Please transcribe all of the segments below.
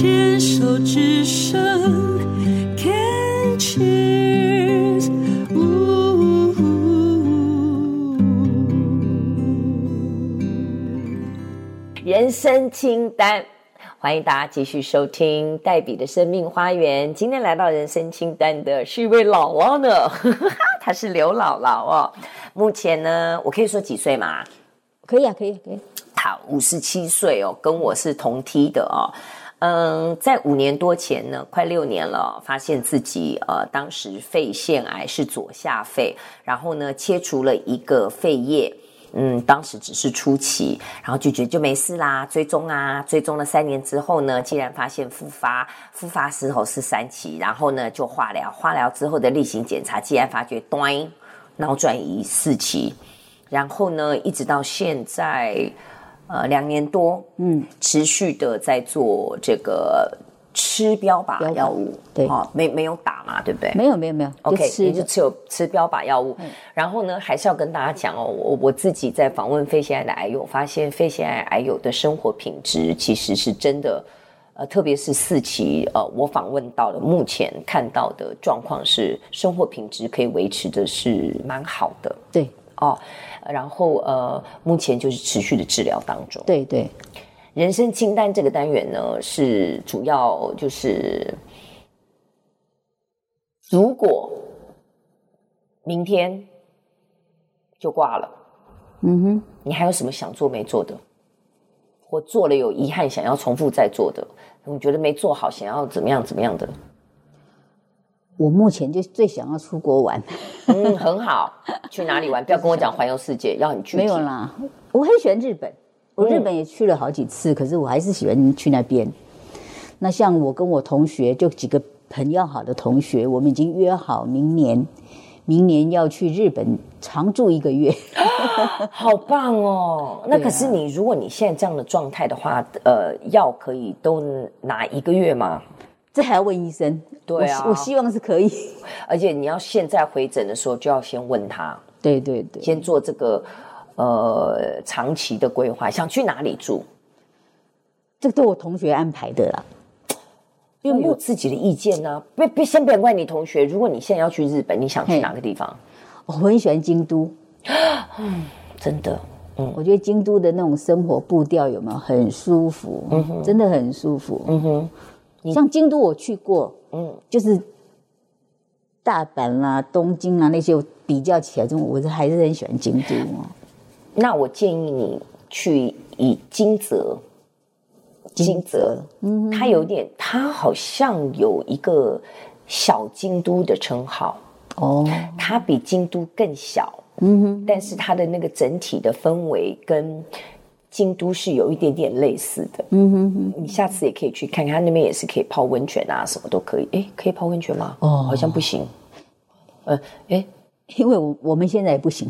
牵手之声，Can cheers，人生清单，欢迎大家继续收听黛比的生命花园。今天来到人生清单的是一位姥姥呢，她是刘姥姥哦。目前呢，我可以说几岁吗？可以啊，可以，可以。好，五十七岁哦，跟我是同梯的哦。嗯，在五年多前呢，快六年了，发现自己呃，当时肺腺癌是左下肺，然后呢，切除了一个肺叶。嗯，当时只是初期，然后就觉得就没事啦。追踪啊，追踪了三年之后呢，竟然发现复发，复发时候是三期，然后呢就化疗，化疗之后的例行检查，竟然发觉端脑转移四期，然后呢一直到现在。呃，两年多，嗯，持续的在做这个吃标靶药物，对，哦，没没有打嘛，对不对？没有，没有，没有。OK，你就只有吃标靶药物。嗯、然后呢，还是要跟大家讲哦，我我自己在访问肺腺癌的癌友，发现肺腺癌癌友的生活品质其实是真的，呃，特别是四期，呃，我访问到的，目前看到的状况是，生活品质可以维持的是蛮好的。对，哦。然后呃，目前就是持续的治疗当中。对对，人生清单这个单元呢，是主要就是，如果明天就挂了，嗯哼，你还有什么想做没做的？或做了有遗憾，想要重复再做的？你觉得没做好，想要怎么样怎么样的？我目前就最想要出国玩，嗯，很好，去哪里玩？不要跟我讲环游世界，要很具体。没有啦，我很喜欢日本，我日本也去了好几次，嗯、可是我还是喜欢去那边。那像我跟我同学，就几个很要好的同学，我们已经约好明年，明年要去日本常住一个月，好棒哦！那可是你，如果你现在这样的状态的话，呃，药可以都拿一个月吗？这还要问医生？对啊我，我希望是可以。而且你要现在回诊的时候，就要先问他。对对对，先做这个呃长期的规划，想去哪里住？这个都我同学安排的啦，因为我有自己的意见呢、啊。别别，先别怪你同学。如果你现在要去日本，你想去哪个地方？我很喜欢京都。嗯，真的，嗯，我觉得京都的那种生活步调有没有很舒服？嗯哼，真的很舒服。嗯哼。像京都我去过，嗯，就是大阪啦、啊、东京啊那些比较起来，这种我是还是很喜欢京都哦。那我建议你去以金泽，金泽，嗯，它有点，它好像有一个小京都的称号哦，它比京都更小，嗯哼，但是它的那个整体的氛围跟。京都是有一点点类似的，嗯哼哼，你下次也可以去看看，他那边也是可以泡温泉啊，什么都可以。哎，可以泡温泉吗？哦，好像不行。呃，哎，因为我我们现在也不行，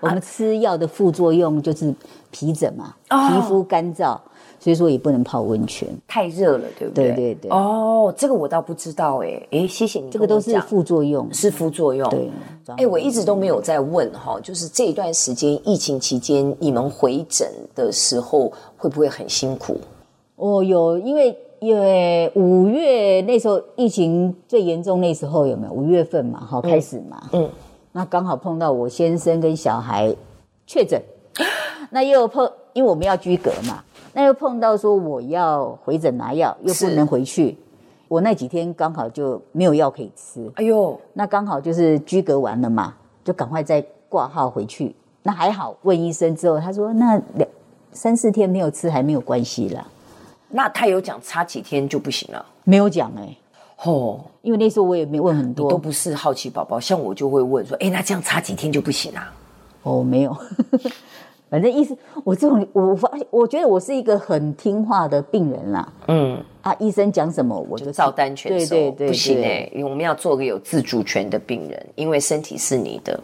我们吃药的副作用就是皮疹嘛，皮肤干燥。所以说也不能泡温泉，太热了，对不对？对对对。哦，这个我倒不知道哎，哎，谢谢你。这个都是副作用，是副作用。对。哎，我一直都没有在问哈，就是这一段时间疫情期间，你们回诊的时候会不会很辛苦？哦，有，因为因为五月那时候疫情最严重，那时候有没有？五月份嘛，好开始嘛。嗯。那刚好碰到我先生跟小孩确诊，那又碰，因为我们要居隔嘛。那又碰到说我要回诊拿药，又不能回去，我那几天刚好就没有药可以吃。哎呦，那刚好就是居隔完了嘛，就赶快再挂号回去。那还好，问医生之后，他说那两三四天没有吃还没有关系啦。那他有讲差几天就不行了？没有讲哎。哦，因为那时候我也没问很多，都不是好奇宝宝，像我就会问说，哎，那这样差几天就不行啊？哦，没有。反正意思，我这种我发现，我觉得我是一个很听话的病人啦。嗯，啊，医生讲什么我就照单全收。对对对，不行哎，因为我们要做个有自主权的病人，因为身体是你的，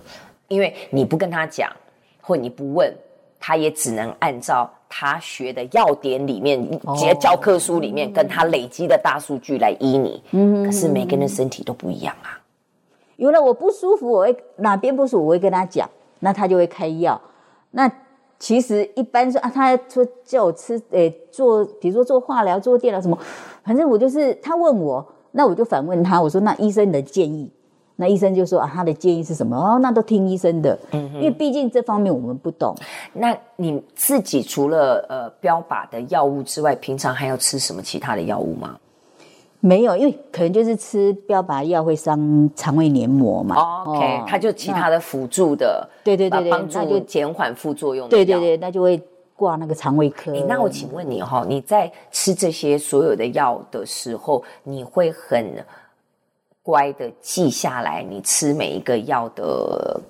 因为你不跟他讲，或你不问，他也只能按照他学的要点里面、教教科书里面跟他累积的大数据来医你。嗯，可是每个人的身体都不一样啊。有了我不舒服，我会哪边不舒服，我会跟他讲，那他就会开药。那其实一般说啊，他说叫我吃，诶、欸，做，比如说做化疗、做电疗什么，反正我就是他问我，那我就反问他，我说那医生的建议，那医生就说啊，他的建议是什么？哦，那都听医生的，嗯，因为毕竟这方面我们不懂。那你自己除了呃标靶的药物之外，平常还要吃什么其他的药物吗？没有，因为可能就是吃标靶药会伤肠胃黏膜嘛。Oh, OK，哦，它就其他的辅助的，对对对对，帮助减缓副作用的。对对对，那就会挂那个肠胃科。那我请问你哈，你在吃这些所有的药的时候，你会很乖的记下来你吃每一个药的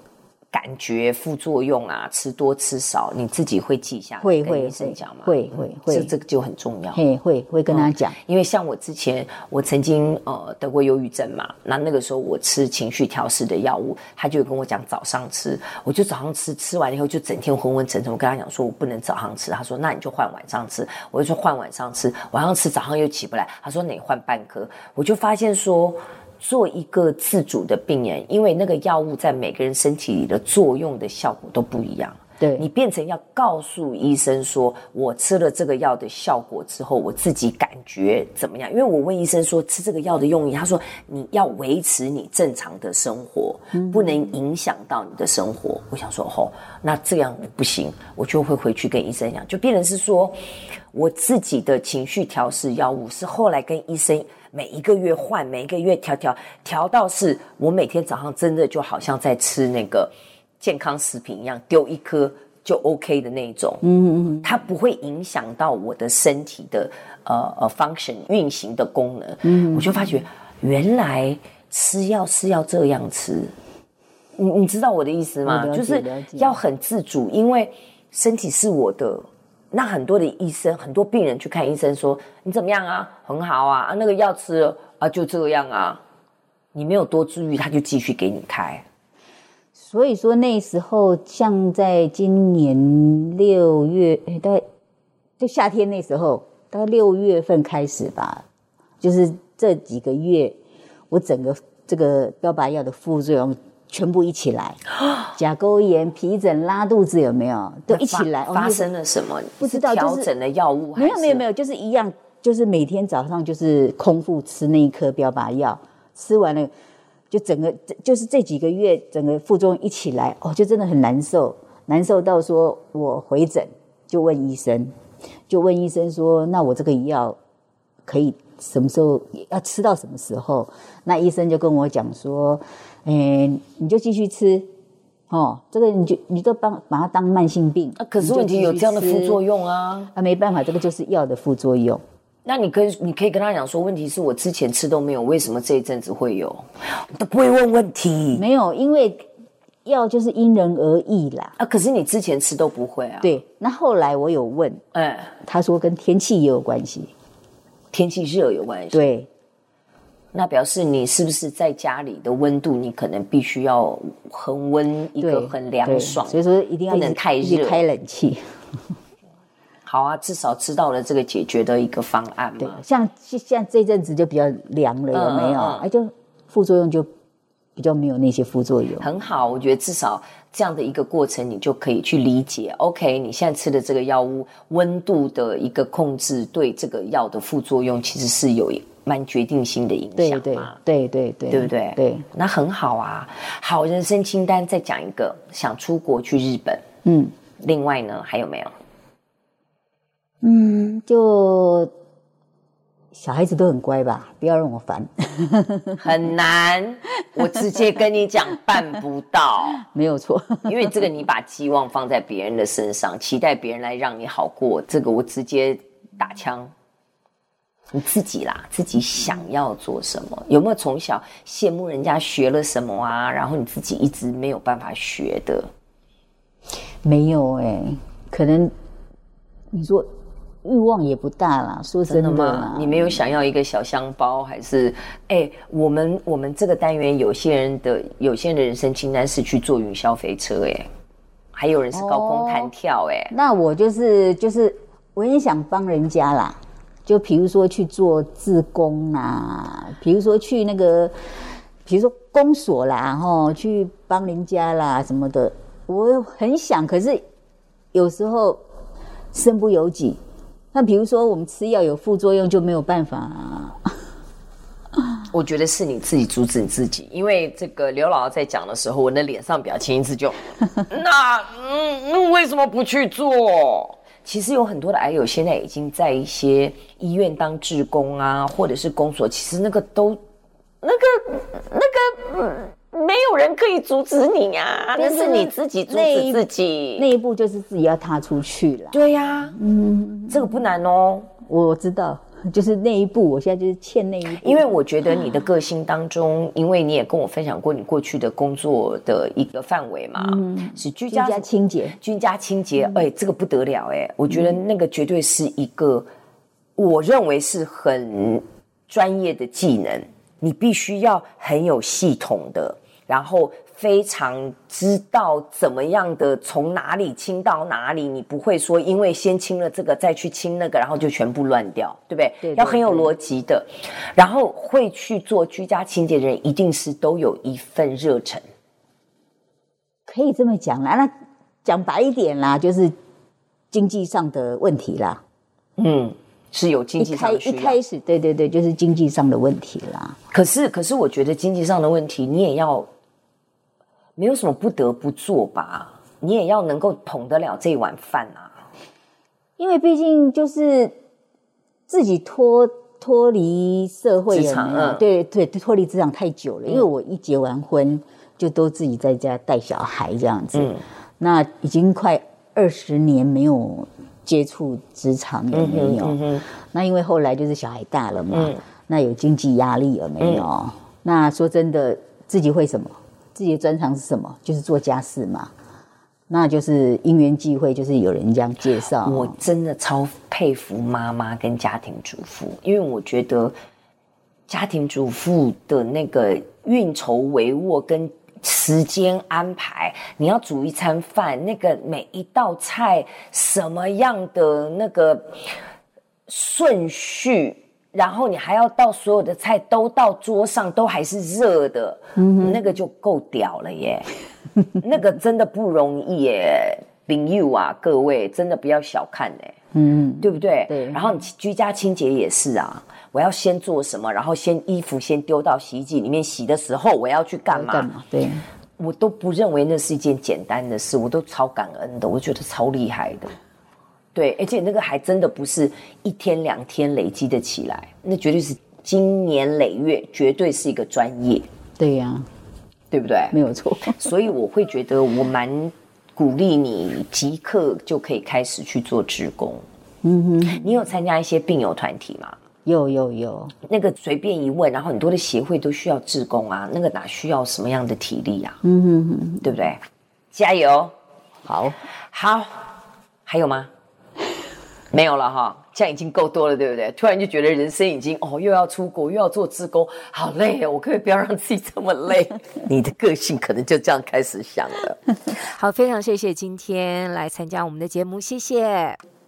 感觉副作用啊，吃多吃少，你自己会记下来，会会跟医生讲吗？会会会，这这个就很重要。会会会跟他讲，嗯，因为像我之前，我曾经呃得过忧郁症嘛，那那个时候我吃情绪调适的药物，他就跟我讲早上吃，我就早上吃，吃完以后就整天昏昏沉沉。我跟他讲说我不能早上吃，他说那你就换晚上吃，我就说换晚上吃，晚上吃早上又起不来，他说那你换半颗，我就发现说。做一个自主的病人，因为那个药物在每个人身体里的作用的效果都不一样。对，你变成要告诉医生说，我吃了这个药的效果之后，我自己感觉怎么样？因为我问医生说，吃这个药的用意，他说你要维持你正常的生活，不能影响到你的生活。我想说，哦，那这样不行，我就会回去跟医生讲，就变成是说我自己的情绪调试药物是后来跟医生。每一个月换，每一个月调调调到是我每天早上真的就好像在吃那个健康食品一样，丢一颗就 OK 的那一种。嗯嗯嗯，它不会影响到我的身体的呃呃 function 运行的功能。嗯，我就发觉原来吃药是要这样吃。你你知道我的意思吗？就是要很自主，因为身体是我的。那很多的医生，很多病人去看医生说：“你怎么样啊？很好啊，啊那个药吃了啊，就这样啊。”你没有多注意，他就继续给你开。所以说那时候，像在今年六月，诶大概就夏天那时候，大概六月份开始吧，就是这几个月，我整个这个标靶药的副作用。全部一起来，甲沟炎、皮疹、拉肚子有没有？都一起来。发生了什么？不知道。调整的药物？没有没有没有，就是一样，就是每天早上就是空腹吃那一颗标靶药，吃完了就整个就是这几个月整个副作用一起来，哦，就真的很难受，难受到说我回诊就问医生，就问医生说，那我这个药可以什么时候要吃到什么时候？那医生就跟我讲说。哎，你就继续吃，哦，这个你就你就当把它当慢性病啊。可是问题有这样的副作用啊，啊，没办法，这个就是药的副作用。那你跟你可以跟他讲说，问题是我之前吃都没有，为什么这一阵子会有？都不会问问题。没有，因为药就是因人而异啦。啊，可是你之前吃都不会啊。对，那后来我有问，哎，他说跟天气也有关系，天气热有关系。对。那表示你是不是在家里的温度，你可能必须要恒温一个很凉爽，所以说一定要不能太热，开冷气。好啊，至少知道了这个解决的一个方案嘛。对，像像这阵子就比较凉了，有没有？哎、嗯嗯，就副作用就比较没有那些副作用。很好，我觉得至少这样的一个过程，你就可以去理解。OK，你现在吃的这个药物温度的一个控制，对这个药的副作用其实是有一。蛮决定性的影响嘛，对对对，对不对？对，那很好啊。好，人生清单再讲一个，想出国去日本。嗯，另外呢，还有没有？嗯，就小孩子都很乖吧，不要让我烦。很难，我直接跟你讲，办不到。没有错，因为这个你把期望放在别人的身上，期待别人来让你好过，这个我直接打枪。你自己啦，自己想要做什么？有没有从小羡慕人家学了什么啊？然后你自己一直没有办法学的？没有哎、欸，可能你说欲望也不大啦。说真的，吗？你没有想要一个小香包，还是哎？我们我们这个单元有些人的有些人的人生清单是去坐云霄飞车哎，还有人是高空弹跳哎、哦。那我就是就是我也想帮人家啦。就比如说去做自工啦，比如说去那个，比如说公所啦，吼，去帮人家啦什么的，我很想，可是有时候身不由己。那比如说我们吃药有副作用，就没有办法啊。我觉得是你自己阻止你自己，因为这个刘姥姥在讲的时候，我的脸上表情一直就，那嗯，嗯，为什么不去做？其实有很多的癌友现在已经在一些医院当志工啊，或者是公所，其实那个都，那个那个，嗯，没有人可以阻止你呀，那是你自己阻止自己，那一步就是自己要踏出去了。对呀，嗯，这个不难哦，我知道。就是那一步，我现在就是欠那一步。因为我觉得你的个性当中，啊、因为你也跟我分享过你过去的工作的一个范围嘛，嗯、是居家，清洁，居家清洁，哎、嗯欸，这个不得了哎、欸，我觉得那个绝对是一个，我认为是很专业的技能，你必须要很有系统的，然后。非常知道怎么样的从哪里清到哪里，你不会说因为先清了这个再去清那个，然后就全部乱掉，对不对？对对对，要很有逻辑的。然后会去做居家清洁的人，一定是都有一份热忱。可以这么讲啦，那讲白一点啦，就是经济上的问题啦。嗯，是有经济上的需要。一开始，对对对，就是经济上的问题啦。可是，可是我觉得经济上的问题，你也要。没有什么不得不做吧，你也要能够捧得了这一碗饭啊。因为毕竟就是自己脱脱离社会职场，嗯、对对，脱离职场太久了。嗯、因为我一结完婚就都自己在家带小孩这样子，嗯、那已经快二十年没有接触职场了没有？那因为后来就是小孩大了嘛，嗯、那有经济压力了没有？嗯、那说真的，自己会什么？自己的专长是什么？就是做家事嘛，那就是因缘际会，就是有人这样介绍。我真的超佩服妈妈跟家庭主妇，因为我觉得家庭主妇的那个运筹帷幄跟时间安排，你要煮一餐饭，那个每一道菜什么样的那个顺序。然后你还要到所有的菜都到桌上都还是热的，嗯、那个就够屌了耶！那个真的不容易耶，朋友啊，各位真的不要小看哎，嗯，对不对？对。然后你居家清洁也是啊，我要先做什么？然后先衣服先丢到洗衣机里面洗的时候，我要去干嘛？干嘛？对，我都不认为那是一件简单的事，我都超感恩的，我觉得超厉害的。对，而且那个还真的不是一天两天累积的起来，那绝对是经年累月，绝对是一个专业。对呀、啊，对不对？没有错。所以我会觉得我蛮鼓励你即刻就可以开始去做志工。嗯哼，你有参加一些病友团体吗？有有有。那个随便一问，然后很多的协会都需要志工啊，那个哪需要什么样的体力啊？嗯哼哼，对不对？加油！好，好，还有吗？没有了哈，这样已经够多了，对不对？突然就觉得人生已经哦，又要出国，又要做志工，好累哦！我可不可以不要让自己这么累？你的个性可能就这样开始想了。好，非常谢谢今天来参加我们的节目，谢谢。